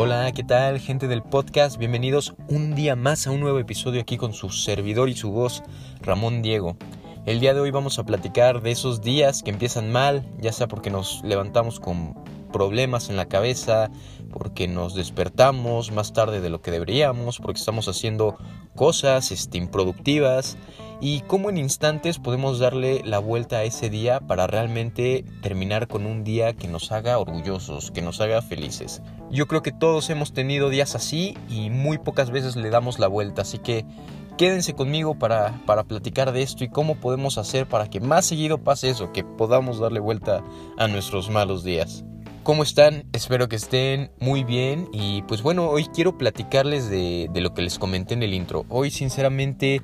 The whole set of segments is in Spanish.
Hola, ¿qué tal gente del podcast? Bienvenidos un día más a un nuevo episodio aquí con su servidor y su voz, Ramón Diego. El día de hoy vamos a platicar de esos días que empiezan mal, ya sea porque nos levantamos con problemas en la cabeza, porque nos despertamos más tarde de lo que deberíamos, porque estamos haciendo cosas este, improductivas y cómo en instantes podemos darle la vuelta a ese día para realmente terminar con un día que nos haga orgullosos, que nos haga felices. Yo creo que todos hemos tenido días así y muy pocas veces le damos la vuelta, así que quédense conmigo para, para platicar de esto y cómo podemos hacer para que más seguido pase eso, que podamos darle vuelta a nuestros malos días. ¿Cómo están? Espero que estén muy bien y pues bueno, hoy quiero platicarles de, de lo que les comenté en el intro. Hoy sinceramente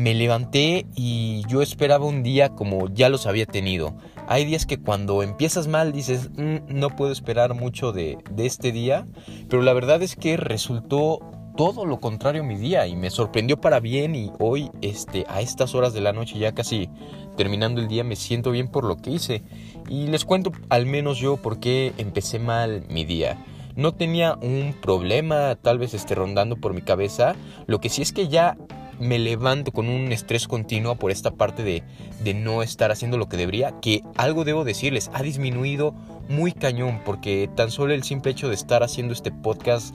me levanté y yo esperaba un día como ya los había tenido. Hay días que cuando empiezas mal dices, mm, no puedo esperar mucho de, de este día, pero la verdad es que resultó todo lo contrario mi día y me sorprendió para bien y hoy este a estas horas de la noche ya casi terminando el día me siento bien por lo que hice y les cuento al menos yo por qué empecé mal mi día. No tenía un problema tal vez esté rondando por mi cabeza, lo que sí es que ya me levanto con un estrés continuo por esta parte de, de no estar haciendo lo que debería, que algo debo decirles, ha disminuido muy cañón, porque tan solo el simple hecho de estar haciendo este podcast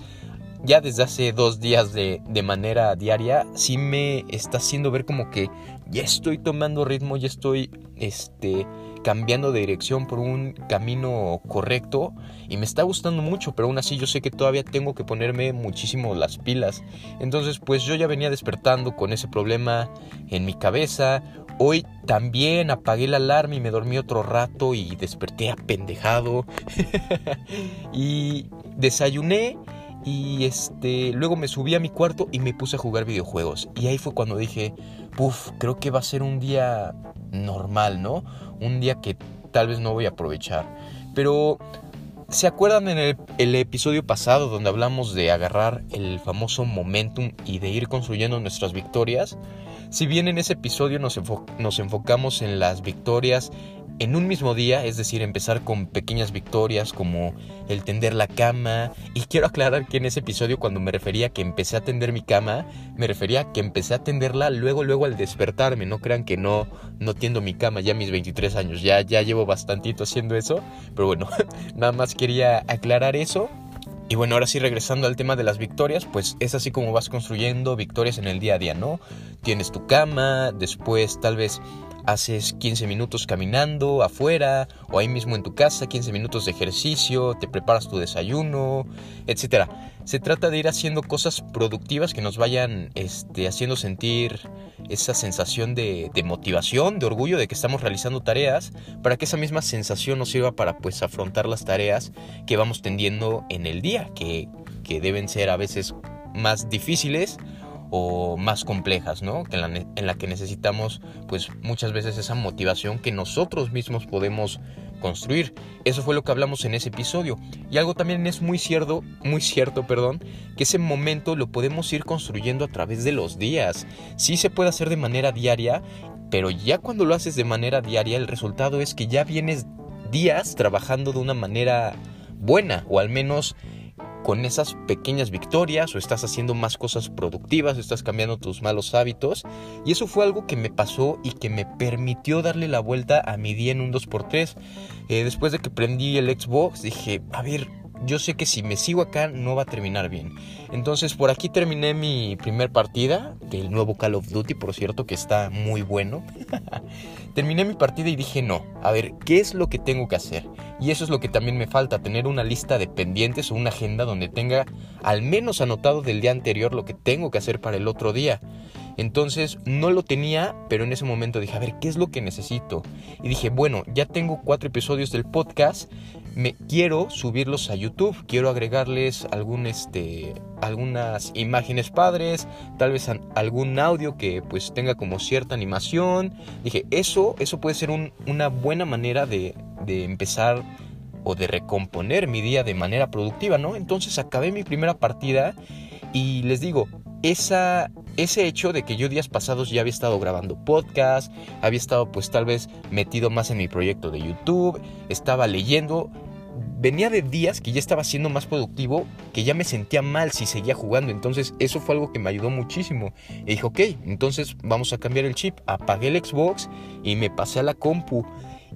ya desde hace dos días de, de, manera diaria, sí me está haciendo ver como que ya estoy tomando ritmo, ya estoy este, cambiando de dirección por un camino correcto y me está gustando mucho, pero aún así yo sé que todavía tengo que ponerme muchísimo las pilas. Entonces pues yo ya venía despertando con ese problema en mi cabeza. Hoy también apagué la alarma y me dormí otro rato y desperté apendejado. y desayuné y este, luego me subí a mi cuarto y me puse a jugar videojuegos. Y ahí fue cuando dije, puff, creo que va a ser un día normal, ¿no? Un día que tal vez no voy a aprovechar. Pero, ¿se acuerdan en el, episodio pasado donde hablamos de agarrar el famoso momentum y de ir construyendo nuestras victorias? Si bien en ese episodio nos, nos enfocamos en las victorias en un mismo día, es decir, empezar con pequeñas victorias como el tender la cama. Y quiero aclarar que en ese episodio cuando me refería que empecé a tender mi cama, me refería a que empecé a tenderla luego, luego al despertarme. No crean que no, no tiendo mi cama ya a mis 23 años, ya, ya llevo bastantito haciendo eso. Pero bueno, nada más quería aclarar eso. Y bueno, ahora sí regresando al tema de las victorias, pues es así como vas construyendo victorias en el día a día, ¿no? Tienes tu cama, después tal vez haces 15 minutos caminando afuera o ahí mismo en tu casa, 15 minutos de ejercicio, te preparas tu desayuno, etc. Se trata de ir haciendo cosas productivas que nos vayan este, haciendo sentir esa sensación de, de, motivación, de orgullo de que estamos realizando tareas, para que esa misma sensación nos sirva para pues afrontar las tareas que vamos tendiendo en el día, que, que deben ser a veces más difíciles o más complejas, ¿no? Que en, la, en la que necesitamos pues muchas veces esa motivación que nosotros mismos podemos construir. Eso fue lo que hablamos en ese episodio. Y algo también es muy cierto, muy cierto, perdón, que ese momento lo podemos ir construyendo a través de los días. Sí se puede hacer de manera diaria, pero ya cuando lo haces de manera diaria el resultado es que ya vienes días trabajando de una manera buena o al menos con esas pequeñas victorias o estás haciendo más cosas productivas, o estás cambiando tus malos hábitos. Y eso fue algo que me pasó y que me permitió darle la vuelta a mi día en un 2x3. Eh, después de que prendí el Xbox dije, a ver, yo sé que si me sigo acá no va a terminar bien. Entonces por aquí terminé mi primer partida del nuevo Call of Duty, por cierto, que está muy bueno. terminé mi partida y dije, no, a ver, ¿qué es lo que tengo que hacer? Y eso es lo que también me falta, tener una lista de pendientes o una agenda donde tenga al menos anotado del día anterior lo que tengo que hacer para el otro día. Entonces no lo tenía, pero en ese momento dije, a ver, ¿qué es lo que necesito? Y dije, bueno, ya tengo cuatro episodios del podcast, me quiero subirlos a YouTube, quiero agregarles algún este algunas imágenes padres, tal vez algún audio que pues tenga como cierta animación. Dije, eso eso puede ser un, una buena manera de, de empezar o de recomponer mi día de manera productiva, ¿no? Entonces acabé mi primera partida y les digo, esa, ese hecho de que yo días pasados ya había estado grabando podcast, había estado pues tal vez metido más en mi proyecto de YouTube, estaba leyendo, venía de días que ya estaba siendo más productivo, que ya me sentía mal si seguía jugando. Entonces eso fue algo que me ayudó muchísimo. Y dije, ok, entonces vamos a cambiar el chip. Apagué el Xbox y me pasé a la compu.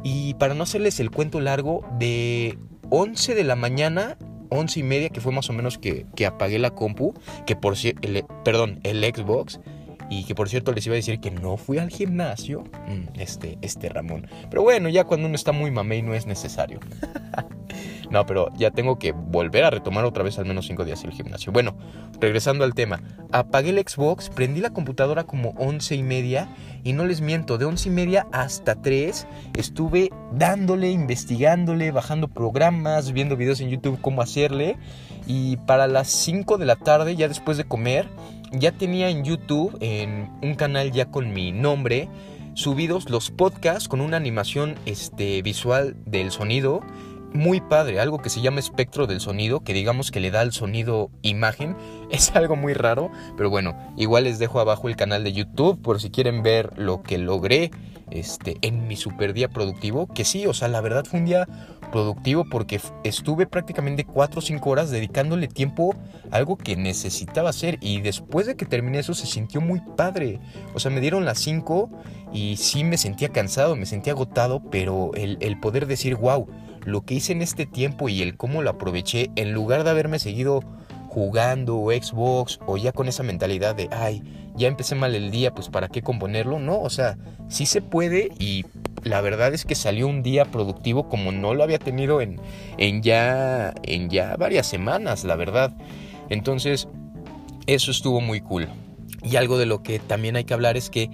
Y para no hacerles el cuento largo, de 11 de la mañana 11 y media, que fue más o menos que, que apagué la compu, que por cierto, perdón, el Xbox, y que por cierto les iba a decir que no fui al gimnasio. Mm, este, este Ramón. Pero bueno, ya cuando uno está muy mamey no es necesario. no, pero ya tengo que volver a retomar otra vez al menos 5 días el gimnasio. Bueno, regresando al tema. Apagué el Xbox, prendí la computadora como 11 y media. Y no les miento, de 11 y media hasta 3 estuve dándole, investigándole, bajando programas, viendo videos en YouTube cómo hacerle. Y para las 5 de la tarde, ya después de comer, ya tenía en YouTube, en un canal ya con mi nombre, subidos los podcasts con una animación este, visual del sonido muy padre, algo que se llama espectro del sonido, que digamos que le da al sonido imagen, es algo muy raro, pero bueno, igual les dejo abajo el canal de YouTube por si quieren ver lo que logré este, en mi super día productivo, que sí, o sea, la verdad fue un día productivo porque estuve prácticamente 4 o 5 horas dedicándole tiempo a algo que necesitaba hacer y después de que terminé eso se sintió muy padre. O sea, me dieron las 5 y sí me sentía cansado, me sentía agotado, pero el, el poder decir, wow, lo que hice en este tiempo y el cómo lo aproveché, en lugar de haberme seguido jugando o Xbox o ya con esa mentalidad de, ay, ya empecé mal el día, pues para qué componerlo, no, o sea, sí se puede y la verdad es que salió un día productivo como no lo había tenido en, en, ya, en ya varias semanas, la verdad. Entonces, eso estuvo muy cool. Y algo de lo que también hay que hablar es que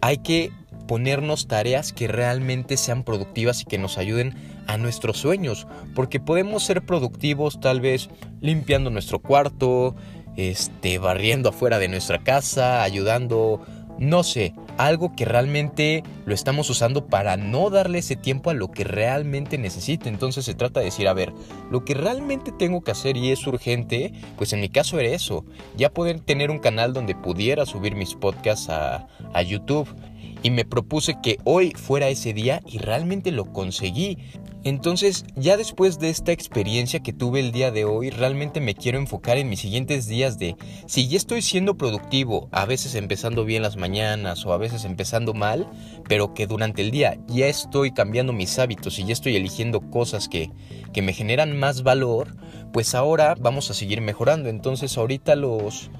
hay que ponernos tareas que realmente sean productivas y que nos ayuden a nuestros sueños, porque podemos ser productivos tal vez limpiando nuestro cuarto, este barriendo afuera de nuestra casa, ayudando, no sé, algo que realmente lo estamos usando para no darle ese tiempo a lo que realmente necesita. Entonces se trata de decir, a ver, lo que realmente tengo que hacer y es urgente, pues en mi caso era eso, ya poder tener un canal donde pudiera subir mis podcasts a, a YouTube y me propuse que hoy fuera ese día y realmente lo conseguí. Entonces, ya después de esta experiencia que tuve el día de hoy, realmente me quiero enfocar en mis siguientes días de si ya estoy siendo productivo, a veces empezando bien las mañanas o a veces empezando mal, pero que durante el día ya estoy cambiando mis hábitos y ya estoy eligiendo cosas que, que me generan más valor, pues ahora vamos a seguir mejorando. Entonces, ahorita los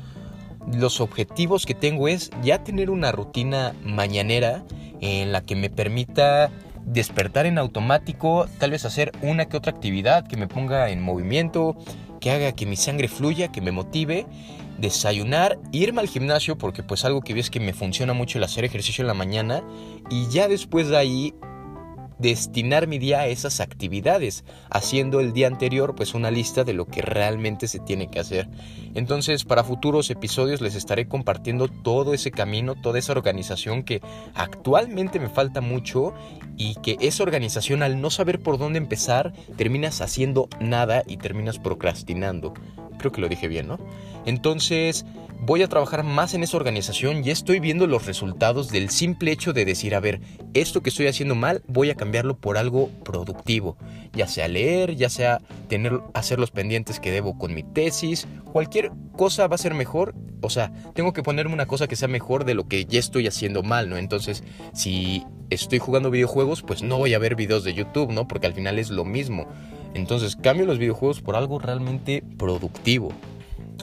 los objetivos que tengo es ya tener una rutina mañanera en la que me permita despertar en automático, tal vez hacer una que otra actividad que me ponga en movimiento, que haga que mi sangre fluya, que me motive, desayunar, irme al gimnasio, porque pues algo que vi es que me funciona mucho el hacer ejercicio en la mañana, y ya después de ahí destinar mi día a esas actividades, haciendo el día anterior pues una lista de lo que realmente se tiene que hacer. Entonces para futuros episodios les estaré compartiendo todo ese camino, toda esa organización que actualmente me falta mucho y que esa organización al no saber por dónde empezar terminas haciendo nada y terminas procrastinando. Creo que lo dije bien, ¿no? Entonces, voy a trabajar más en esa organización y estoy viendo los resultados del simple hecho de decir, a ver, esto que estoy haciendo mal, voy a cambiarlo por algo productivo, ya sea leer, ya sea hacer los pendientes que debo con mi tesis, cualquier cosa va a ser mejor, o sea, tengo que ponerme una cosa que sea mejor de lo que ya estoy haciendo mal, ¿no? Entonces, si estoy jugando videojuegos, pues no voy a ver videos de YouTube, ¿no? Porque al final es lo mismo. Entonces, cambio los videojuegos por algo realmente productivo.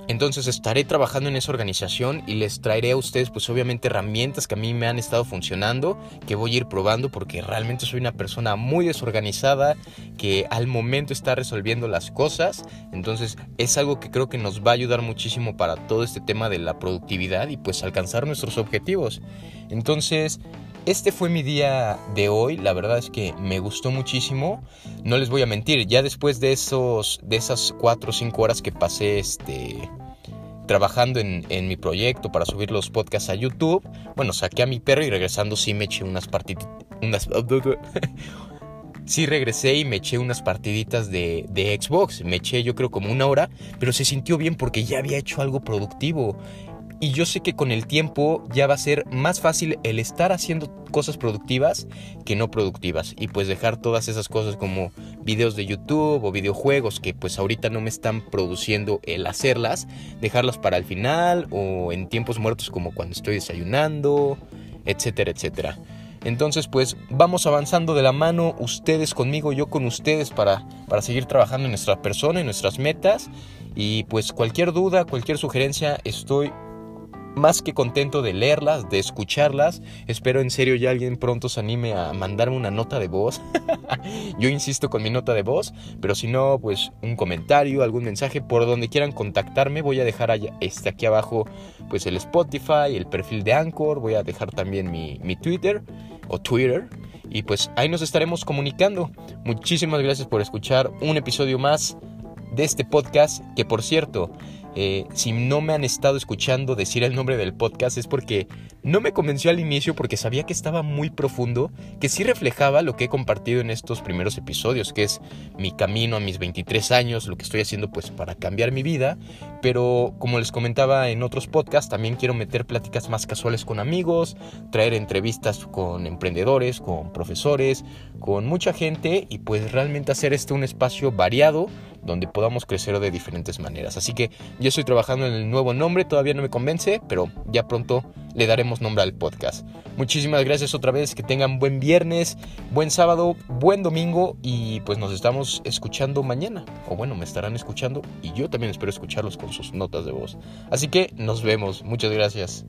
Entonces estaré trabajando en esa organización y les traeré a ustedes pues obviamente herramientas que a mí me han estado funcionando, que voy a ir probando porque realmente soy una persona muy desorganizada, que al momento está resolviendo las cosas. Entonces es algo que creo que nos va a ayudar muchísimo para todo este tema de la productividad y pues alcanzar nuestros objetivos. Entonces este fue mi día de hoy, la verdad es que me gustó muchísimo. No les voy a mentir, ya después de esos de esas 4 o 5 horas que pasé este trabajando en, mi proyecto para subir los podcasts a YouTube, bueno, saqué a mi perro y regresando sí me eché unas partiditas sí regresé y me eché unas partiditas de, de, Xbox. Me eché yo creo como una hora, pero se sintió bien porque ya había hecho algo productivo. Y yo sé que con el tiempo ya va a ser más fácil el estar haciendo cosas productivas que no productivas. Y pues dejar todas esas cosas como videos de YouTube o videojuegos que pues ahorita no me están produciendo el hacerlas, dejarlas para el final o en tiempos muertos como cuando estoy desayunando, etcétera, etcétera. Entonces, pues vamos avanzando de la mano, ustedes conmigo, yo con ustedes, para, para seguir trabajando en nuestra persona, en nuestras metas. Y pues cualquier duda, cualquier sugerencia, estoy más que contento de leerlas, de escucharlas. Espero en serio ya alguien pronto se anime a mandarme una nota de voz. Yo insisto con mi nota de voz, pero si no, pues un comentario, algún mensaje por donde quieran contactarme. Voy a dejar este, aquí abajo pues el Spotify, el perfil de Anchor, voy a dejar también mi, mi Twitter o Twitter. Y pues ahí nos estaremos comunicando. Muchísimas gracias por escuchar un episodio más de este podcast, que por cierto, eh, si no me han estado escuchando decir el nombre del podcast es porque no me convenció al inicio porque sabía que estaba muy profundo, que sí reflejaba lo que he compartido en estos primeros episodios, que es mi camino a mis 23 años, lo que estoy haciendo pues para cambiar mi vida, pero como les comentaba en otros podcasts, también quiero meter pláticas más casuales con amigos, traer entrevistas con emprendedores, con profesores, con mucha gente y pues realmente hacer este un espacio variado donde podamos crecer de diferentes maneras. Así que yo estoy trabajando en el nuevo nombre, todavía no me convence, pero ya pronto le daremos nombre al podcast. Muchísimas gracias otra vez, que tengan buen viernes, buen sábado, buen domingo y pues nos estamos escuchando mañana. O bueno, me estarán escuchando y yo también espero escucharlos con sus notas de voz. Así que nos vemos, muchas gracias.